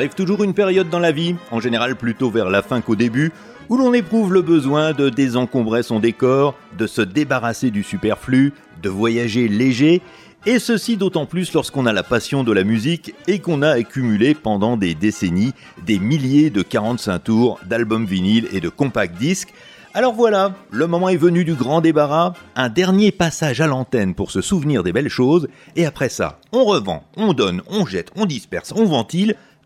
arrive toujours une période dans la vie, en général plutôt vers la fin qu'au début, où l'on éprouve le besoin de désencombrer son décor, de se débarrasser du superflu, de voyager léger, et ceci d'autant plus lorsqu'on a la passion de la musique et qu'on a accumulé pendant des décennies des milliers de 45 tours, d'albums vinyles et de compact disques. Alors voilà, le moment est venu du grand débarras, un dernier passage à l'antenne pour se souvenir des belles choses, et après ça, on revend, on donne, on jette, on disperse, on ventile,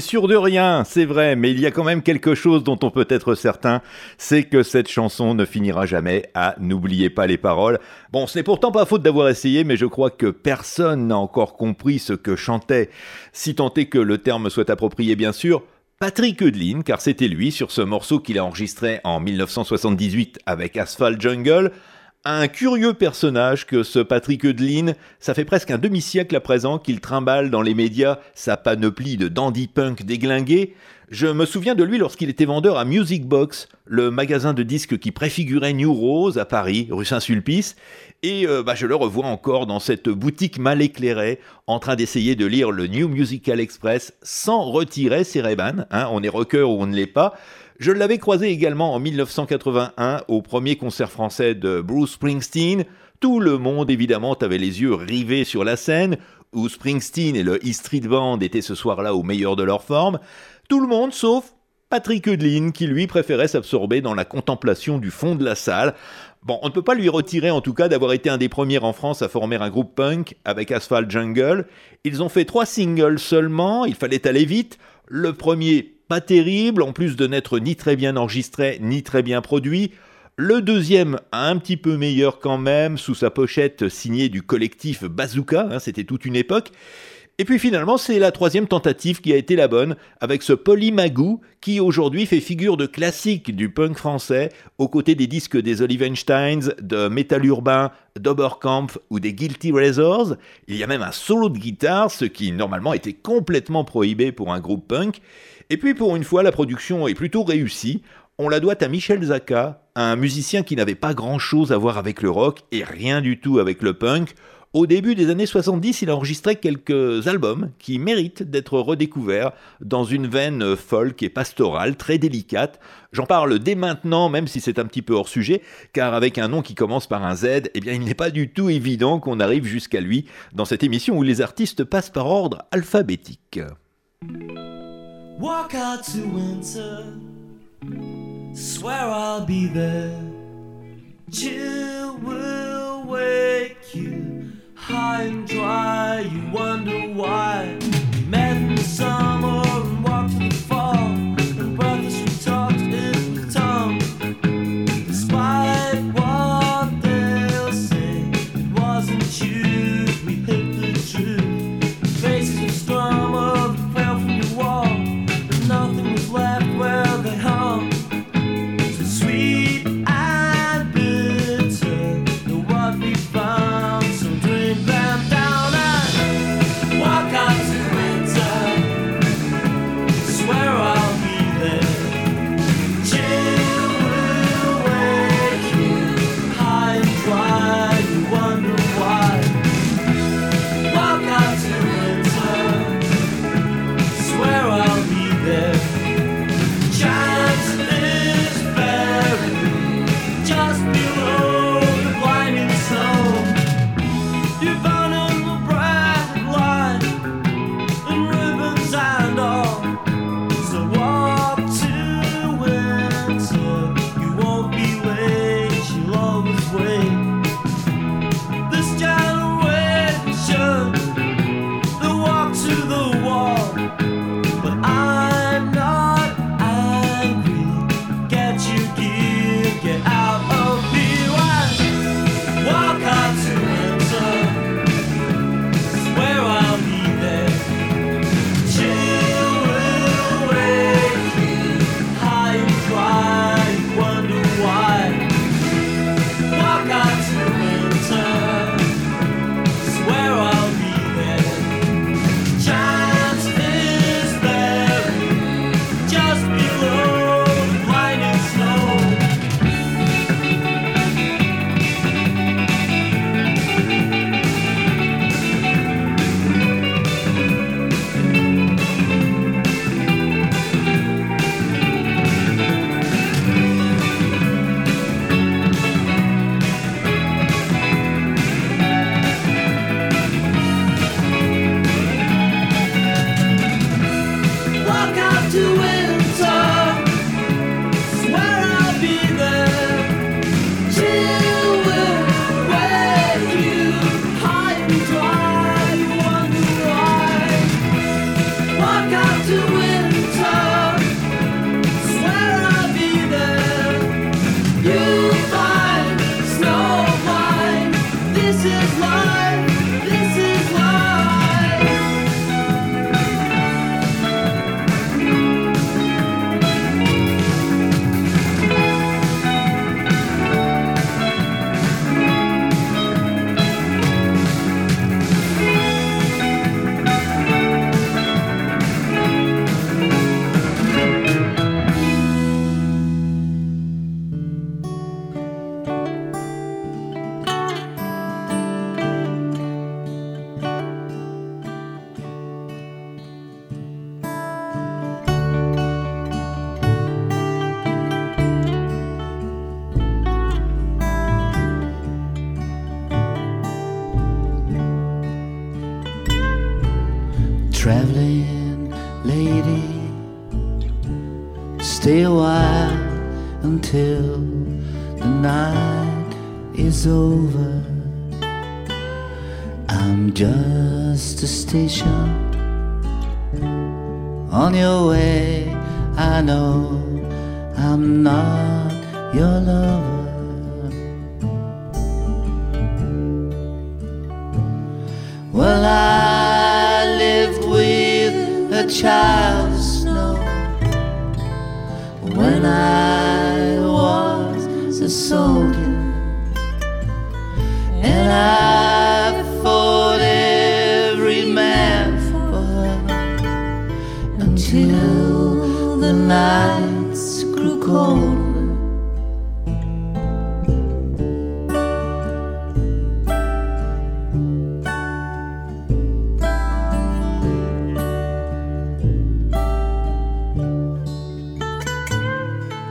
sûr de rien, c'est vrai, mais il y a quand même quelque chose dont on peut être certain, c'est que cette chanson ne finira jamais à N'oubliez pas les paroles. Bon, ce n'est pourtant pas faute d'avoir essayé, mais je crois que personne n'a encore compris ce que chantait, si tant est que le terme soit approprié bien sûr, Patrick Eudlin, car c'était lui sur ce morceau qu'il a enregistré en 1978 avec Asphalt Jungle, un curieux personnage que ce Patrick Eudlin, ça fait presque un demi-siècle à présent qu'il trimballe dans les médias sa panoplie de dandy punk déglingué. Je me souviens de lui lorsqu'il était vendeur à Music Box, le magasin de disques qui préfigurait New Rose à Paris, rue Saint-Sulpice, et euh, bah, je le revois encore dans cette boutique mal éclairée, en train d'essayer de lire le New Musical Express sans retirer ses ray hein, on est rocker ou on ne l'est pas. Je l'avais croisé également en 1981 au premier concert français de Bruce Springsteen. Tout le monde évidemment avait les yeux rivés sur la scène, où Springsteen et le E Street Band étaient ce soir-là au meilleur de leur forme. Tout le monde sauf Patrick Eudlin, qui lui préférait s'absorber dans la contemplation du fond de la salle. Bon, on ne peut pas lui retirer en tout cas d'avoir été un des premiers en France à former un groupe punk avec Asphalt Jungle. Ils ont fait trois singles seulement, il fallait aller vite. Le premier pas terrible, en plus de n'être ni très bien enregistré, ni très bien produit. Le deuxième, un petit peu meilleur quand même, sous sa pochette signée du collectif Bazooka, hein, c'était toute une époque. Et puis finalement, c'est la troisième tentative qui a été la bonne, avec ce Polymagou qui aujourd'hui fait figure de classique du punk français, aux côtés des disques des Olivensteins, de Metal Urbain, d'Oberkampf ou des Guilty Razors. Il y a même un solo de guitare, ce qui normalement était complètement prohibé pour un groupe punk. Et puis pour une fois, la production est plutôt réussie. On la doit à Michel Zaka, un musicien qui n'avait pas grand-chose à voir avec le rock et rien du tout avec le punk. Au début des années 70, il a enregistré quelques albums qui méritent d'être redécouverts dans une veine folk et pastorale très délicate. J'en parle dès maintenant, même si c'est un petit peu hors sujet, car avec un nom qui commence par un Z, eh bien il n'est pas du tout évident qu'on arrive jusqu'à lui dans cette émission où les artistes passent par ordre alphabétique. High and dry. You wonder why.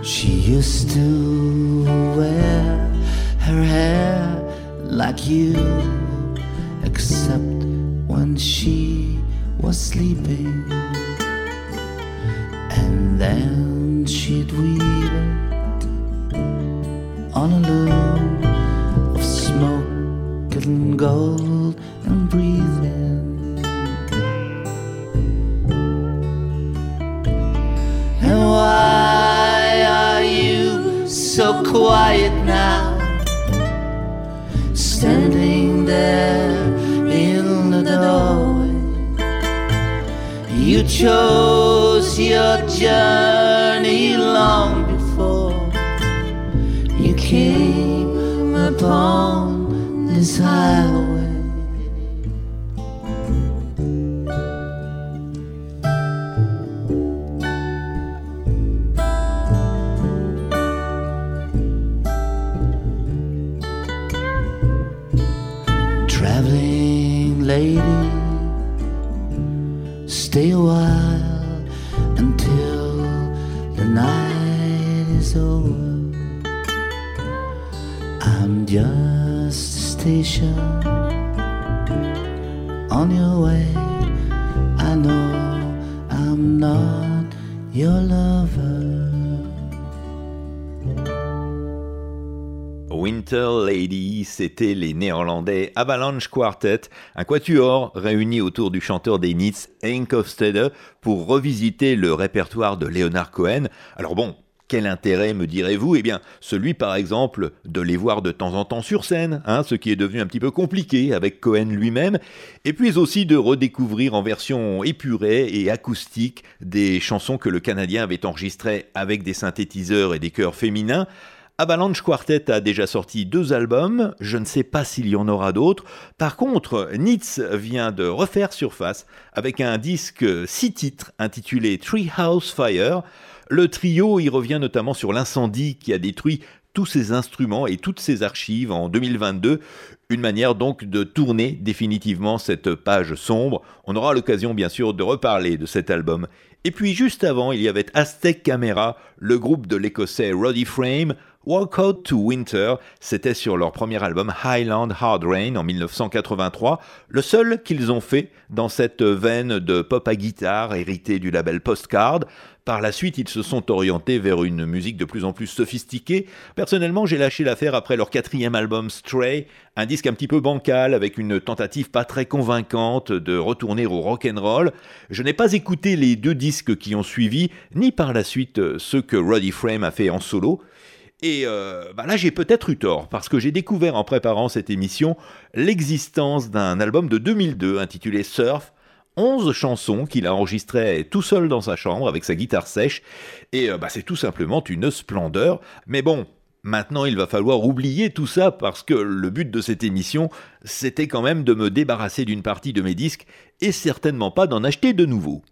She used to wear her hair like you, except when she was sleeping. And then she'd weave your Les néerlandais Avalanche Quartet, un quatuor réuni autour du chanteur des Nits, Henk Hofstede, pour revisiter le répertoire de Leonard Cohen. Alors bon, quel intérêt, me direz-vous? Eh bien, celui par exemple de les voir de temps en temps sur scène, hein, ce qui est devenu un petit peu compliqué avec Cohen lui-même, et puis aussi de redécouvrir en version épurée et acoustique des chansons que le Canadien avait enregistrées avec des synthétiseurs et des chœurs féminins. Avalanche Quartet a déjà sorti deux albums, je ne sais pas s'il y en aura d'autres. Par contre, Nitz vient de refaire surface avec un disque six titres intitulé Treehouse Fire. Le trio y revient notamment sur l'incendie qui a détruit tous ses instruments et toutes ses archives en 2022. Une manière donc de tourner définitivement cette page sombre. On aura l'occasion bien sûr de reparler de cet album. Et puis juste avant, il y avait Aztec Camera, le groupe de l'écossais Roddy Frame. Walk Out to Winter, c'était sur leur premier album Highland Hard Rain en 1983, le seul qu'ils ont fait dans cette veine de pop à guitare héritée du label Postcard. Par la suite, ils se sont orientés vers une musique de plus en plus sophistiquée. Personnellement, j'ai lâché l'affaire après leur quatrième album Stray, un disque un petit peu bancal avec une tentative pas très convaincante de retourner au rock and roll. Je n'ai pas écouté les deux disques qui ont suivi, ni par la suite ceux que Roddy Frame a fait en solo. Et euh, bah là, j'ai peut-être eu tort, parce que j'ai découvert en préparant cette émission l'existence d'un album de 2002 intitulé Surf, 11 chansons qu'il a enregistrées tout seul dans sa chambre avec sa guitare sèche, et euh, bah, c'est tout simplement une splendeur. Mais bon, Maintenant, il va falloir oublier tout ça parce que le but de cette émission, c'était quand même de me débarrasser d'une partie de mes disques et certainement pas d'en acheter de nouveaux.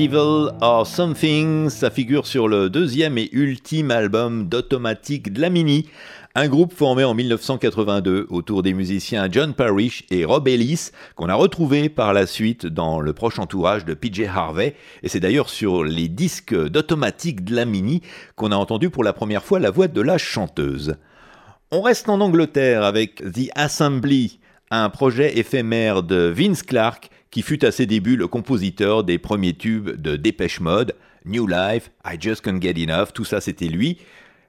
Daredevil or Something, ça figure sur le deuxième et ultime album d'Automatic Dlamini, un groupe formé en 1982 autour des musiciens John Parrish et Rob Ellis, qu'on a retrouvé par la suite dans le proche entourage de PJ Harvey, et c'est d'ailleurs sur les disques d'Automatic Dlamini qu'on a entendu pour la première fois la voix de la chanteuse. On reste en Angleterre avec The Assembly, un projet éphémère de Vince Clarke qui fut à ses débuts le compositeur des premiers tubes de Dépêche Mode, New Life, I Just Can't Get Enough, tout ça c'était lui.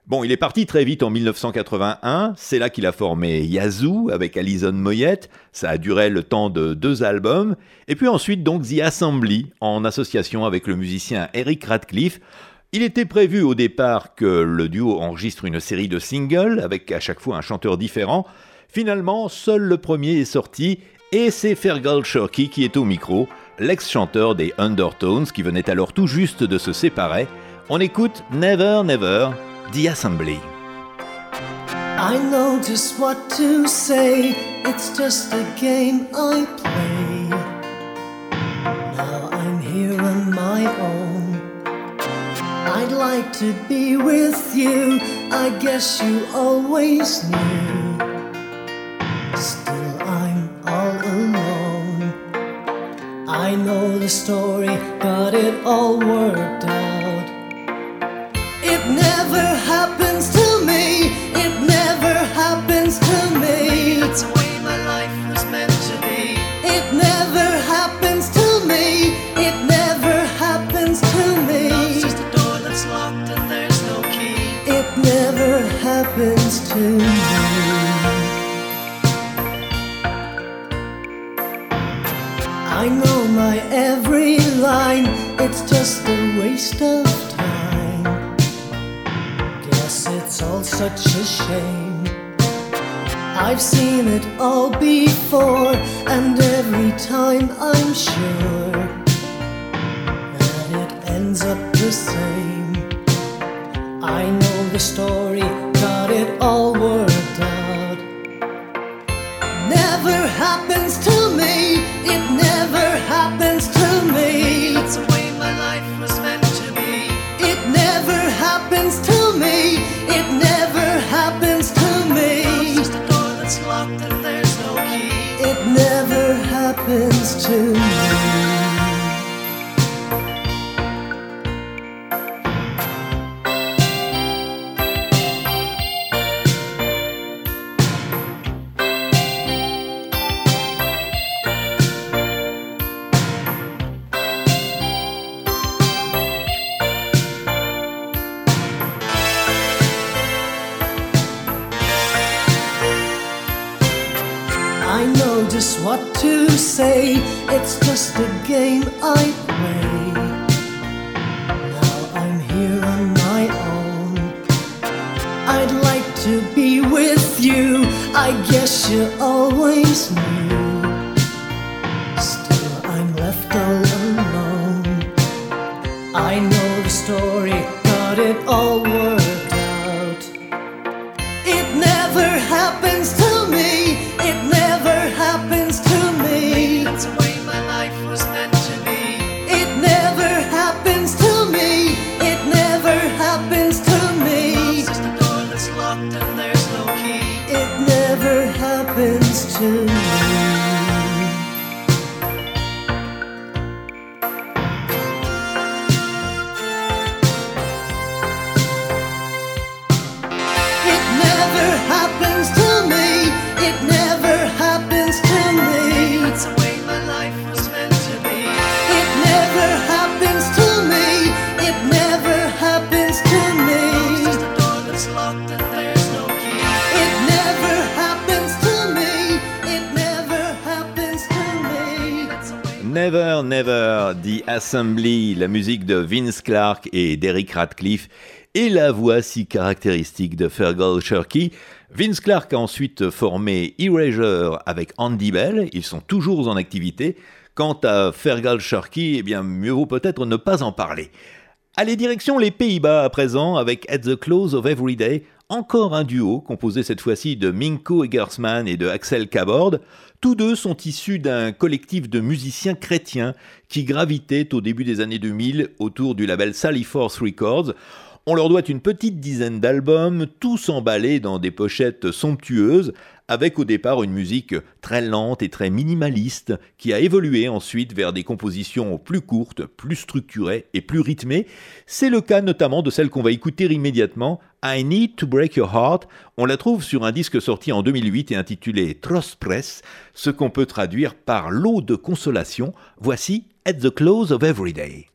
Bon, il est parti très vite en 1981, c'est là qu'il a formé Yazoo avec Alison Moyette, ça a duré le temps de deux albums, et puis ensuite donc The Assembly en association avec le musicien Eric Radcliffe. Il était prévu au départ que le duo enregistre une série de singles avec à chaque fois un chanteur différent. Finalement, seul le premier est sorti et c'est Fergal Shirky qui est au micro, l'ex-chanteur des Undertones qui venait alors tout juste de se séparer. On écoute Never Never, The Assembly. I know just what to say, it's just a game I play. Now I'm here on my own. I'd like to be with you, I guess you always knew. Still, I know the story, got it all worked out. It never happens to me. It never happens to me. My every line. It's just a waste of time. Guess it's all such a shame. I've seen it all before, and every time I'm sure that it ends up the same. I know the story, got it all worked out. Never happens to happens to me. That's the way my life was meant to be. It never happens to me, Never Never, dit Assembly, la musique de Vince Clarke et d'Eric Radcliffe, et la voix si caractéristique de Fergal Shirky. Vince Clarke a ensuite formé Erasure avec Andy Bell, ils sont toujours en activité. Quant à Fergal Shirky, eh bien mieux vaut peut-être ne pas en parler. Allez, direction les Pays-Bas à présent avec At the Close of Every Day, encore un duo composé cette fois-ci de Minko Egersman et de Axel Cabord. Tous deux sont issus d'un collectif de musiciens chrétiens qui gravitait au début des années 2000 autour du label Sally Force Records. On leur doit une petite dizaine d'albums, tous emballés dans des pochettes somptueuses, avec au départ une musique très lente et très minimaliste, qui a évolué ensuite vers des compositions plus courtes, plus structurées et plus rythmées. C'est le cas notamment de celle qu'on va écouter immédiatement I Need to Break Your Heart, on la trouve sur un disque sorti en 2008 et intitulé Trust Press, ce qu'on peut traduire par l'eau de consolation. Voici At the Close of Every Day.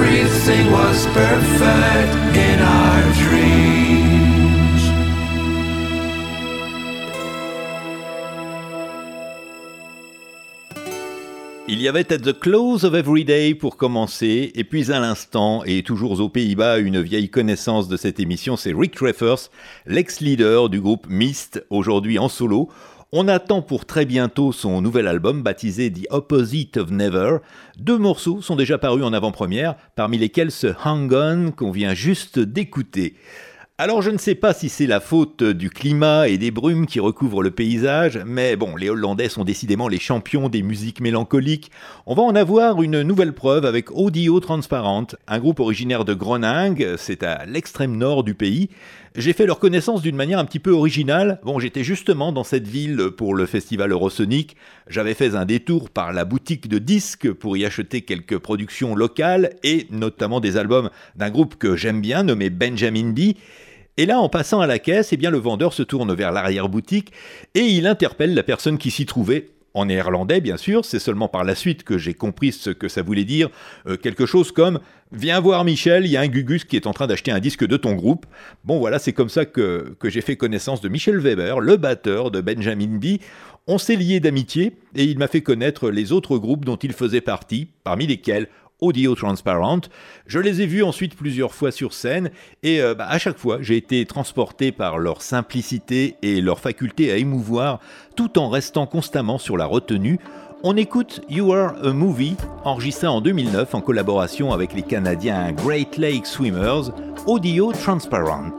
Everything was perfect in our dreams. Il y avait At the Close of Every Day pour commencer, et puis à l'instant, et toujours aux Pays-Bas, une vieille connaissance de cette émission, c'est Rick Treffers, l'ex-leader du groupe Mist, aujourd'hui en solo. On attend pour très bientôt son nouvel album baptisé The Opposite of Never. Deux morceaux sont déjà parus en avant-première, parmi lesquels ce Hang On qu'on vient juste d'écouter. Alors je ne sais pas si c'est la faute du climat et des brumes qui recouvrent le paysage, mais bon, les Hollandais sont décidément les champions des musiques mélancoliques. On va en avoir une nouvelle preuve avec Audio Transparent, un groupe originaire de Groningue, c'est à l'extrême nord du pays. J'ai fait leur connaissance d'une manière un petit peu originale. Bon, j'étais justement dans cette ville pour le festival Eurosonic. J'avais fait un détour par la boutique de disques pour y acheter quelques productions locales et notamment des albums d'un groupe que j'aime bien nommé Benjamin B. Et là, en passant à la caisse, eh bien, le vendeur se tourne vers l'arrière-boutique et il interpelle la personne qui s'y trouvait. En néerlandais, bien sûr, c'est seulement par la suite que j'ai compris ce que ça voulait dire. Euh, quelque chose comme Viens voir Michel, il y a un Gugus qui est en train d'acheter un disque de ton groupe. Bon, voilà, c'est comme ça que, que j'ai fait connaissance de Michel Weber, le batteur de Benjamin B. On s'est lié d'amitié et il m'a fait connaître les autres groupes dont il faisait partie, parmi lesquels Audio Transparent. Je les ai vus ensuite plusieurs fois sur scène et euh, bah, à chaque fois j'ai été transporté par leur simplicité et leur faculté à émouvoir tout en restant constamment sur la retenue. On écoute You Are a Movie, enregistré en 2009 en collaboration avec les Canadiens Great Lake Swimmers, Audio Transparent.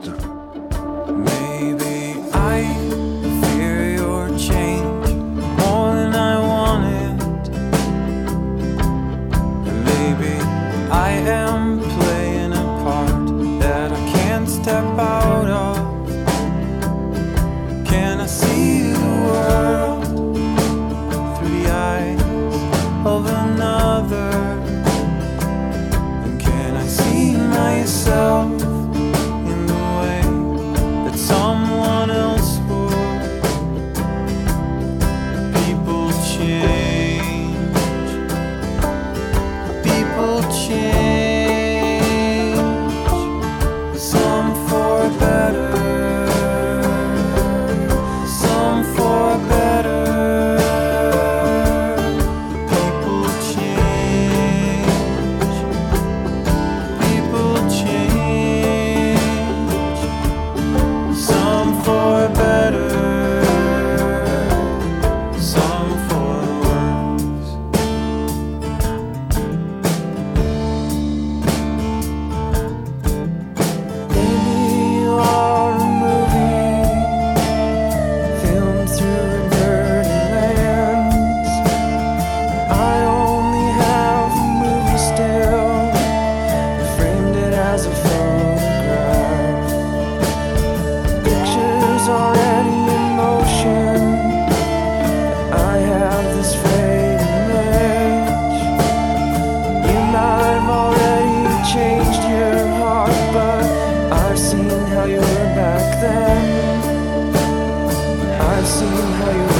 I've seen how you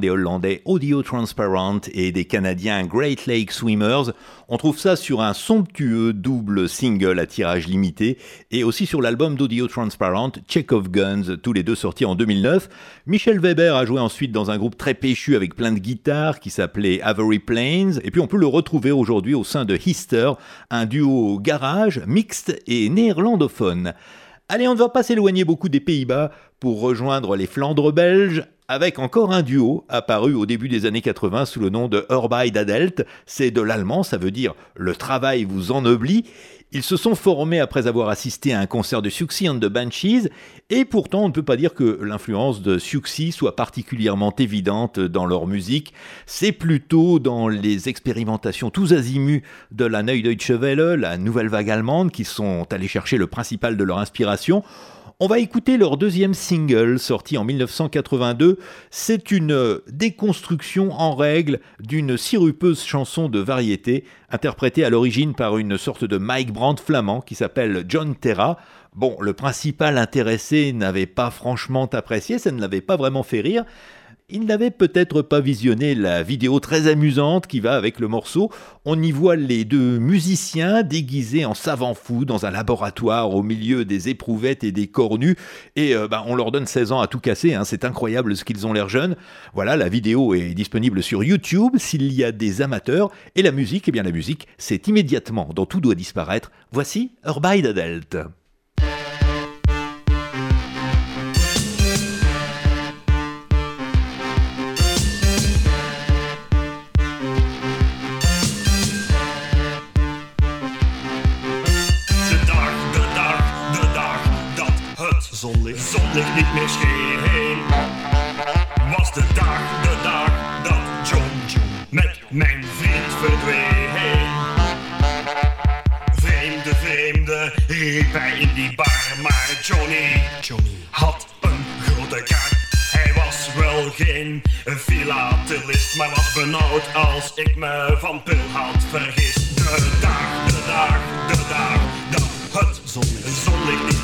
des Hollandais Audio Transparent et des Canadiens Great Lake Swimmers. On trouve ça sur un somptueux double single à tirage limité et aussi sur l'album d'Audio Transparent Check of Guns, tous les deux sortis en 2009. Michel Weber a joué ensuite dans un groupe très péchu avec plein de guitares qui s'appelait Avery Plains et puis on peut le retrouver aujourd'hui au sein de Hister, un duo garage, mixte et néerlandophone. Allez, on ne va pas s'éloigner beaucoup des Pays-Bas pour rejoindre les Flandres belges avec encore un duo apparu au début des années 80 sous le nom de Arbeit Adelt. C'est de l'allemand, ça veut dire le travail vous ennoblit. Ils se sont formés après avoir assisté à un concert de Suxy and the Banshees, et pourtant on ne peut pas dire que l'influence de Suxy soit particulièrement évidente dans leur musique. C'est plutôt dans les expérimentations tous azimuts de la Neue Deutsche Welle, la nouvelle vague allemande, qui sont allés chercher le principal de leur inspiration. On va écouter leur deuxième single sorti en 1982. C'est une déconstruction en règle d'une sirupeuse chanson de variété interprétée à l'origine par une sorte de Mike Brandt flamand qui s'appelle John Terra. Bon, le principal intéressé n'avait pas franchement apprécié, ça ne l'avait pas vraiment fait rire. Il n'avait peut-être pas visionné la vidéo très amusante qui va avec le morceau. On y voit les deux musiciens déguisés en savants fous dans un laboratoire au milieu des éprouvettes et des cornus. Et euh, bah, on leur donne 16 ans à tout casser, hein. c'est incroyable ce qu'ils ont l'air jeunes. Voilà, la vidéo est disponible sur YouTube s'il y a des amateurs. Et la musique, eh bien la musique, c'est immédiatement dans Tout doit disparaître. Voici Urbaid Delt. Zonlicht, zonlicht niet meer scheen. Was de dag, de dag dat John, John met mijn vriend verdween. Vreemde, vreemde, riep hij in die bar, maar Johnny, Johnny had een grote kaart. Hij was wel geen filatelist, maar was benauwd als ik me van pil had vergist. De dag, de dag, de dag dat het zonlicht, zonlicht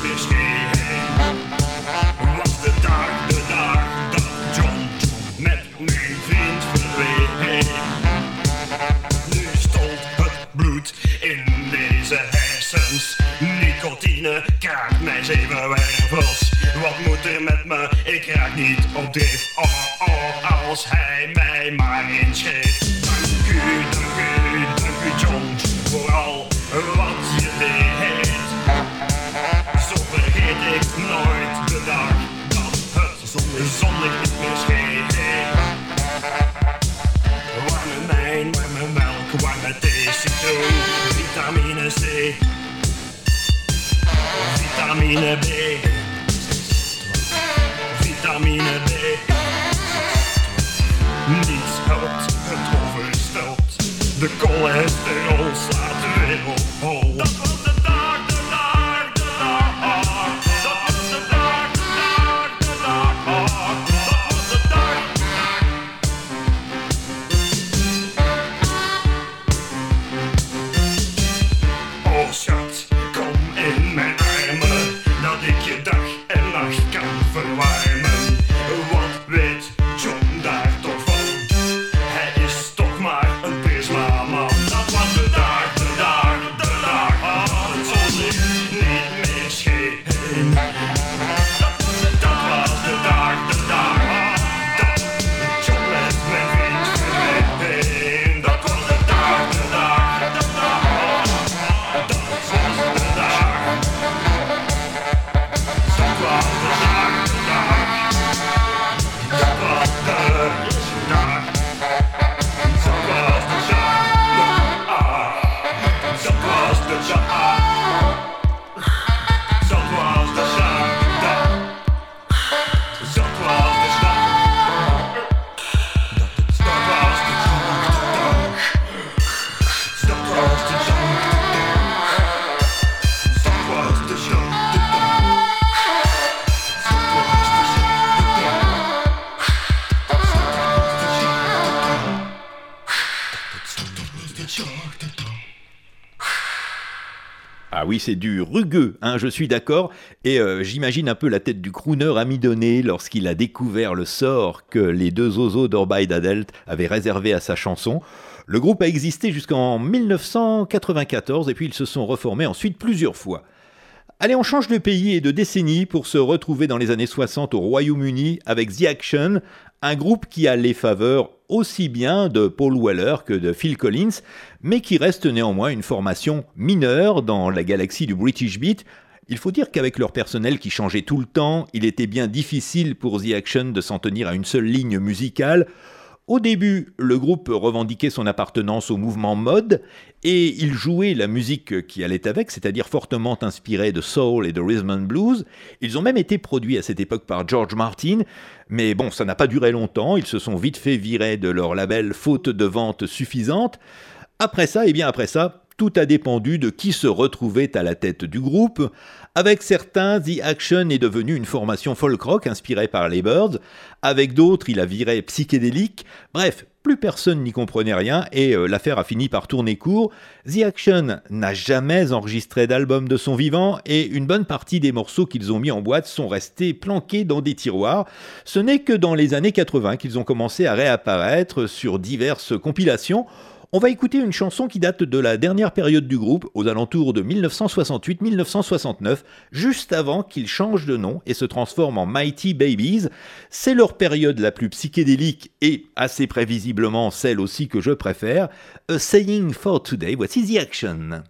zeven wervels. Wat moet er met me? Ik raak niet op drift. Oh, oh, als hij mij maar inschreef. Dank u, dank u, in a bag. Ah oui, c'est du rugueux, hein, je suis d'accord. Et euh, j'imagine un peu la tête du crooner amidonné lorsqu'il a découvert le sort que les deux oiseaux d'Orbaï d'Adelt avaient réservé à sa chanson. Le groupe a existé jusqu'en 1994 et puis ils se sont reformés ensuite plusieurs fois. Allez, on change de pays et de décennie pour se retrouver dans les années 60 au Royaume-Uni avec The Action, un groupe qui a les faveurs aussi bien de Paul Weller que de Phil Collins, mais qui reste néanmoins une formation mineure dans la galaxie du British Beat. Il faut dire qu'avec leur personnel qui changeait tout le temps, il était bien difficile pour The Action de s'en tenir à une seule ligne musicale. Au début, le groupe revendiquait son appartenance au mouvement mode et il jouait la musique qui allait avec, c'est-à-dire fortement inspirée de soul et de rhythm and blues. Ils ont même été produits à cette époque par George Martin, mais bon, ça n'a pas duré longtemps, ils se sont vite fait virer de leur label faute de ventes suffisantes. Après ça, et eh bien après ça, tout a dépendu de qui se retrouvait à la tête du groupe. Avec certains, The Action est devenu une formation folk rock inspirée par les Birds. Avec d'autres, il a viré psychédélique. Bref, plus personne n'y comprenait rien et euh, l'affaire a fini par tourner court. The Action n'a jamais enregistré d'album de son vivant et une bonne partie des morceaux qu'ils ont mis en boîte sont restés planqués dans des tiroirs. Ce n'est que dans les années 80 qu'ils ont commencé à réapparaître sur diverses compilations. On va écouter une chanson qui date de la dernière période du groupe, aux alentours de 1968-1969, juste avant qu'ils changent de nom et se transforment en Mighty Babies. C'est leur période la plus psychédélique et assez prévisiblement celle aussi que je préfère. A Saying for Today, voici The Action.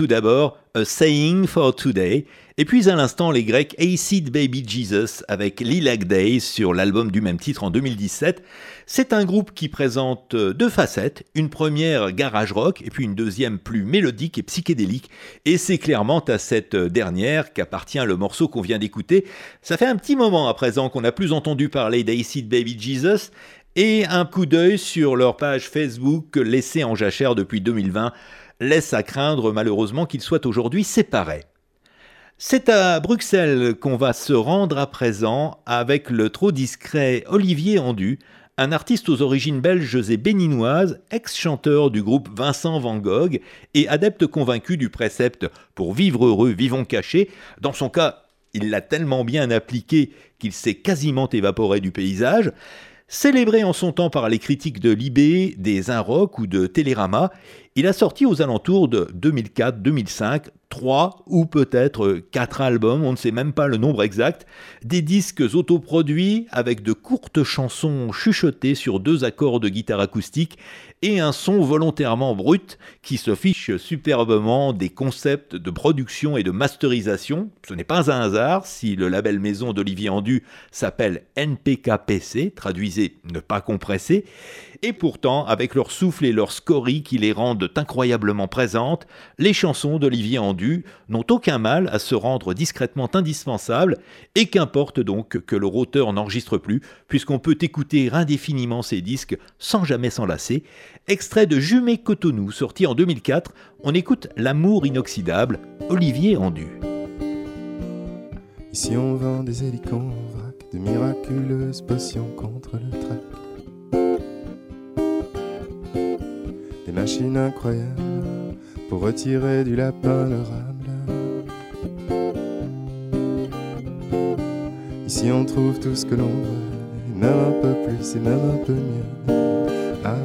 Tout d'abord, A Saying for Today, et puis à l'instant les Grecs Acid Baby Jesus avec Lilac Days sur l'album du même titre en 2017. C'est un groupe qui présente deux facettes, une première garage rock et puis une deuxième plus mélodique et psychédélique, et c'est clairement à cette dernière qu'appartient le morceau qu'on vient d'écouter. Ça fait un petit moment à présent qu'on n'a plus entendu parler d'Acid Baby Jesus, et un coup d'œil sur leur page Facebook laissée en jachère depuis 2020 laisse à craindre malheureusement qu'ils soient aujourd'hui séparés. C'est à Bruxelles qu'on va se rendre à présent avec le trop discret Olivier Andu, un artiste aux origines belges et béninoises, ex-chanteur du groupe Vincent Van Gogh et adepte convaincu du précepte Pour vivre heureux, vivons cachés. Dans son cas, il l'a tellement bien appliqué qu'il s'est quasiment évaporé du paysage. Célébré en son temps par les critiques de Libé, des Inrock ou de Télérama, il a sorti aux alentours de 2004-2005 trois ou peut-être quatre albums, on ne sait même pas le nombre exact, des disques autoproduits avec de courtes chansons chuchotées sur deux accords de guitare acoustique et un son volontairement brut qui se fiche superbement des concepts de production et de masterisation. Ce n'est pas un hasard si le label maison d'Olivier Andu s'appelle NPKPC, traduisez ne pas compresser, et pourtant, avec leur souffle et leur scorie qui les rendent incroyablement présentes, les chansons d'Olivier Andu n'ont aucun mal à se rendre discrètement indispensables, et qu'importe donc que leur auteur n'enregistre plus, puisqu'on peut écouter indéfiniment ces disques sans jamais s'enlacer. Extrait de Jumet Cotonou, sorti en 2004, on écoute L'amour inoxydable, Olivier Andu. Ici on vend des de miraculeuses potions contre le. Des machines incroyables pour retirer du lapin le rable. Ici on trouve tout ce que l'on veut, et même un peu plus et même un peu mieux. Ah,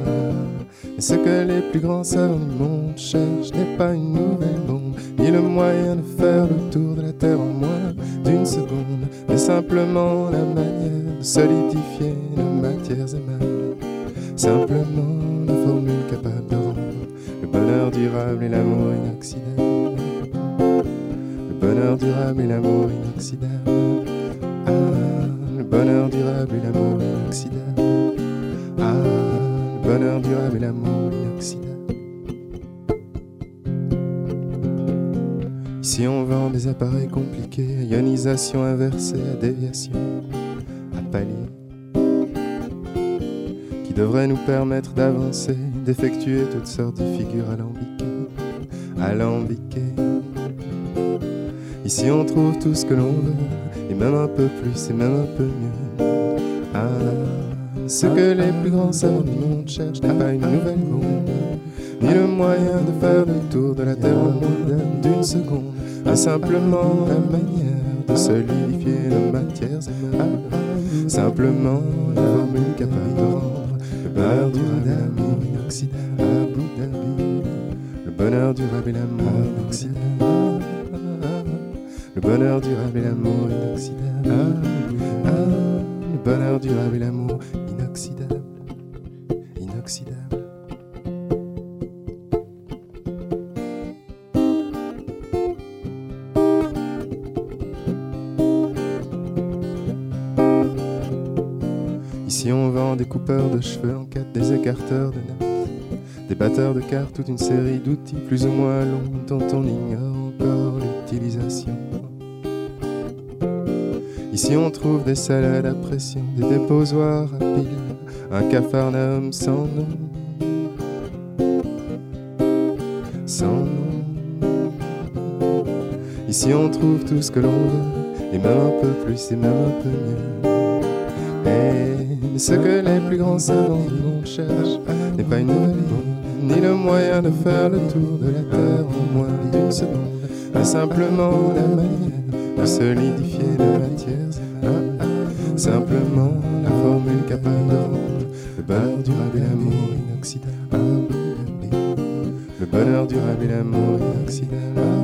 mais ce que les plus grands savants du monde cherchent n'est pas une nouvelle bombe, ni le moyen de faire le tour de la Terre en moins d'une seconde, mais simplement la manière de solidifier nos matières aimables. Simplement la formule capable bonheur durable et l'amour inoxydable. Le bonheur durable et l'amour inoxydable. Ah, le bonheur durable et l'amour inoxydable. Ah, le bonheur durable et l'amour inoxydable. Ici on vend des appareils compliqués, à ionisation inversée, à déviation, à palier, qui devraient nous permettre d'avancer, d'effectuer toutes sortes de figures alambiquées, alambiquées. Ici on trouve tout ce que l'on veut, et même un peu plus, et même un peu mieux. Ah, ce que les plus grands savants du monde cherchent n'est pas une nouvelle bombe, ni le moyen de faire le tour de la Terre en d'une seconde, mais simplement la manière de solidifier nos matières. Simplement la formule capable de rendre le Abu le bonheur durable et l'amour inoxydable. Le bonheur durable et l'amour inoxydable. Le bonheur durable et l'amour de cartes, toute une série d'outils plus ou moins longs dont on ignore encore l'utilisation. Ici on trouve des salades à pression, des déposoirs à piles, un capharnaüm sans nom. Sans nom. Ici on trouve tout ce que l'on veut, et même un peu plus, et même un peu mieux. Mais ce que les plus grands savants du monde cherchent n'est pas une nouvelle ni le moyen de faire le tour de la Terre en moins d'une seconde, mais simplement la manière de solidifier les matières. Ah, ah, simplement la formule capable de le bonheur durable et l'amour inoxydable. Ah. Le bonheur durable et l'amour inoxydable.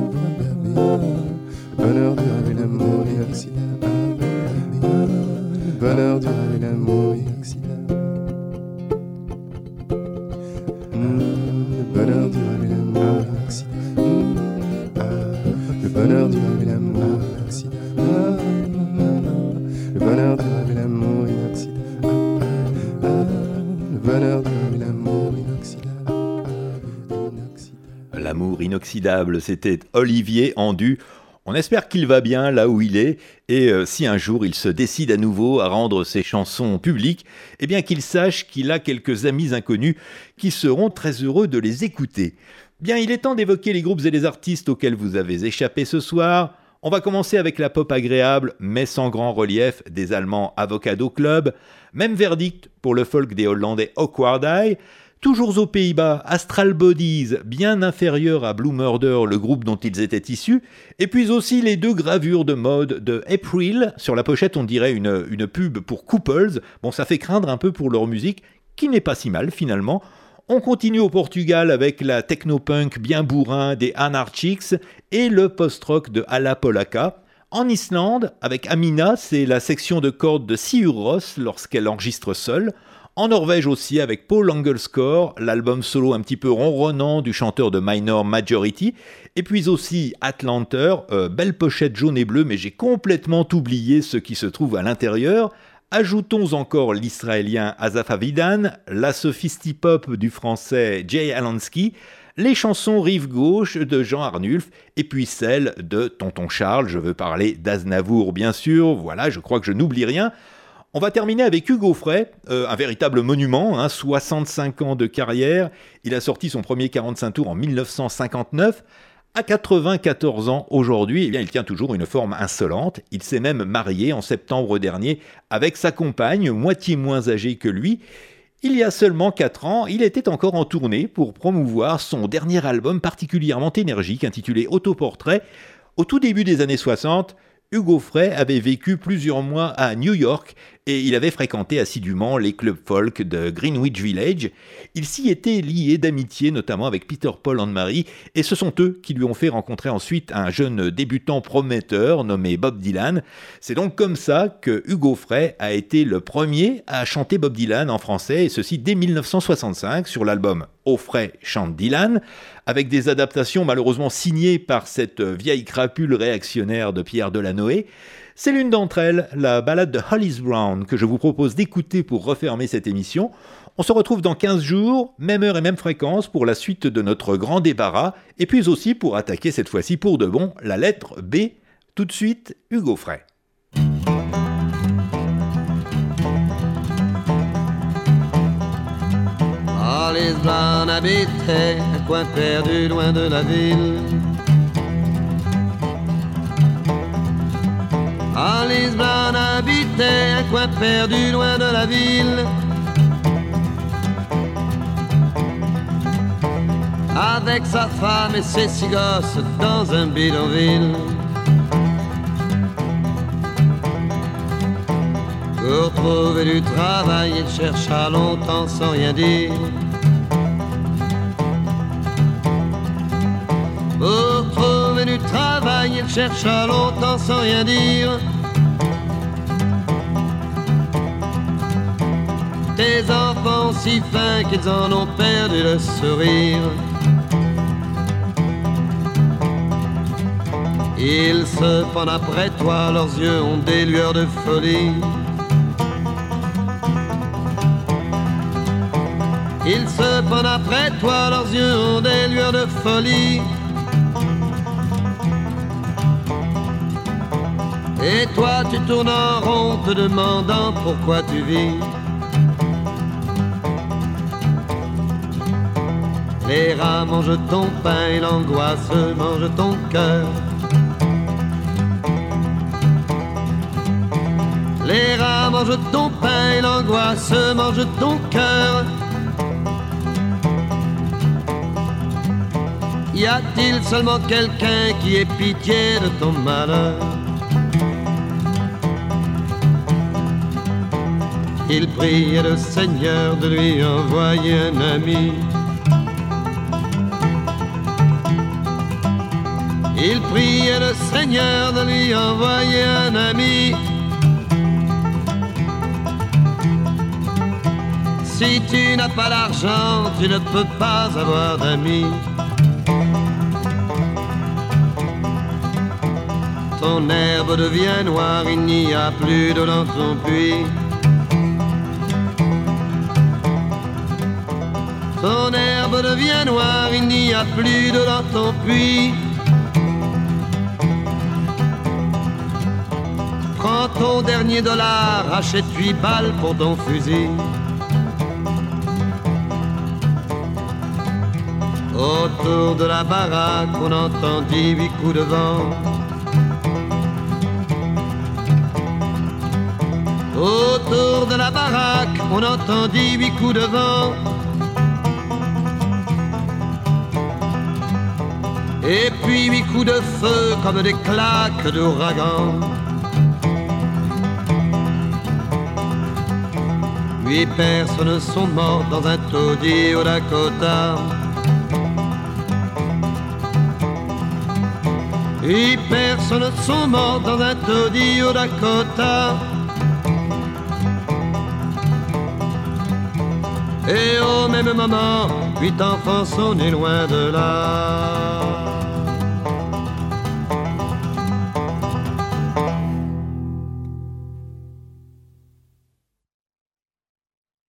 C'était Olivier Andu. On espère qu'il va bien là où il est, et euh, si un jour il se décide à nouveau à rendre ses chansons publiques, eh bien qu'il sache qu'il a quelques amis inconnus qui seront très heureux de les écouter. Bien, il est temps d'évoquer les groupes et les artistes auxquels vous avez échappé ce soir. On va commencer avec la pop agréable, mais sans grand relief, des Allemands Avocado Club. Même verdict pour le folk des Hollandais Awkward Eye. Toujours aux Pays-Bas, Astral Bodies, bien inférieur à Blue Murder, le groupe dont ils étaient issus, et puis aussi les deux gravures de mode de April. Sur la pochette, on dirait une, une pub pour Couples. Bon, ça fait craindre un peu pour leur musique, qui n'est pas si mal finalement. On continue au Portugal avec la technopunk bien bourrin des Anarchics et le post-rock de Ala Polaka. En Islande, avec Amina, c'est la section de cordes de Sigur Rós lorsqu'elle enregistre seule. En Norvège aussi avec Paul Angelskor, l'album solo un petit peu ronronnant du chanteur de Minor Majority, et puis aussi Atlanter, euh, belle pochette jaune et bleue, mais j'ai complètement oublié ce qui se trouve à l'intérieur. Ajoutons encore l'israélien Azaf Avidan, la sophistipop du français Jay Alansky, les chansons Rive Gauche de Jean Arnulf, et puis celle de Tonton Charles, je veux parler d'Aznavour bien sûr, voilà, je crois que je n'oublie rien. On va terminer avec Hugo Frey, euh, un véritable monument, hein, 65 ans de carrière. Il a sorti son premier 45 tours en 1959. À 94 ans aujourd'hui, eh bien, il tient toujours une forme insolente. Il s'est même marié en septembre dernier avec sa compagne, moitié moins âgée que lui. Il y a seulement 4 ans, il était encore en tournée pour promouvoir son dernier album particulièrement énergique intitulé Autoportrait. Au tout début des années 60, Hugo Frey avait vécu plusieurs mois à New York et il avait fréquenté assidûment les clubs folk de Greenwich Village. Il s'y était lié d'amitié notamment avec Peter Paul and Mary et ce sont eux qui lui ont fait rencontrer ensuite un jeune débutant prometteur nommé Bob Dylan. C'est donc comme ça que Hugo Frey a été le premier à chanter Bob Dylan en français et ceci dès 1965 sur l'album Au Frey chante Dylan avec des adaptations malheureusement signées par cette vieille crapule réactionnaire de Pierre Delanoë. C'est l'une d'entre elles, la ballade de Hollis Brown, que je vous propose d'écouter pour refermer cette émission. On se retrouve dans 15 jours, même heure et même fréquence, pour la suite de notre grand débarras, et puis aussi pour attaquer cette fois-ci pour de bon la lettre B. Tout de suite, Hugo ville. Hollis Brown habitait un coin perdu loin de la ville. Avec sa femme et ses six gosses dans un bidonville. Pour trouver du travail, il chercha longtemps sans rien dire. Pour trouver du travail, il chercha longtemps sans rien dire. Des enfants si fins qu'ils en ont perdu le sourire. Ils se pendent après toi, leurs yeux ont des lueurs de folie. Ils se pendent après toi, leurs yeux ont des lueurs de folie. Et toi tu tournes en rond te demandant pourquoi tu vis. Les rats mangent ton pain et l'angoisse mange ton cœur. Les rats mangent ton pain et l'angoisse mange ton cœur. Y a-t-il seulement quelqu'un qui ait pitié de ton malheur? Il priait le Seigneur de lui envoyer un ami. Il priait le Seigneur de lui envoyer un ami. Si tu n'as pas l'argent, tu ne peux pas avoir d'amis. Ton herbe devient noire, il n'y a plus d'eau dans ton puits. Ton herbe devient noire, il n'y a plus d'eau dans ton puits. Prends ton dernier dollar, achète huit balles pour ton fusil. Autour de la baraque, on entendit huit coups de vent. Autour de la baraque, on entendit huit coups de vent. Et puis huit coups de feu comme des claques d'ouragan. Huit personnes sont mortes dans un taudis au Dakota. Huit personnes sont mortes dans un taudis au Dakota. Et au même moment, huit enfants sont nés loin de là.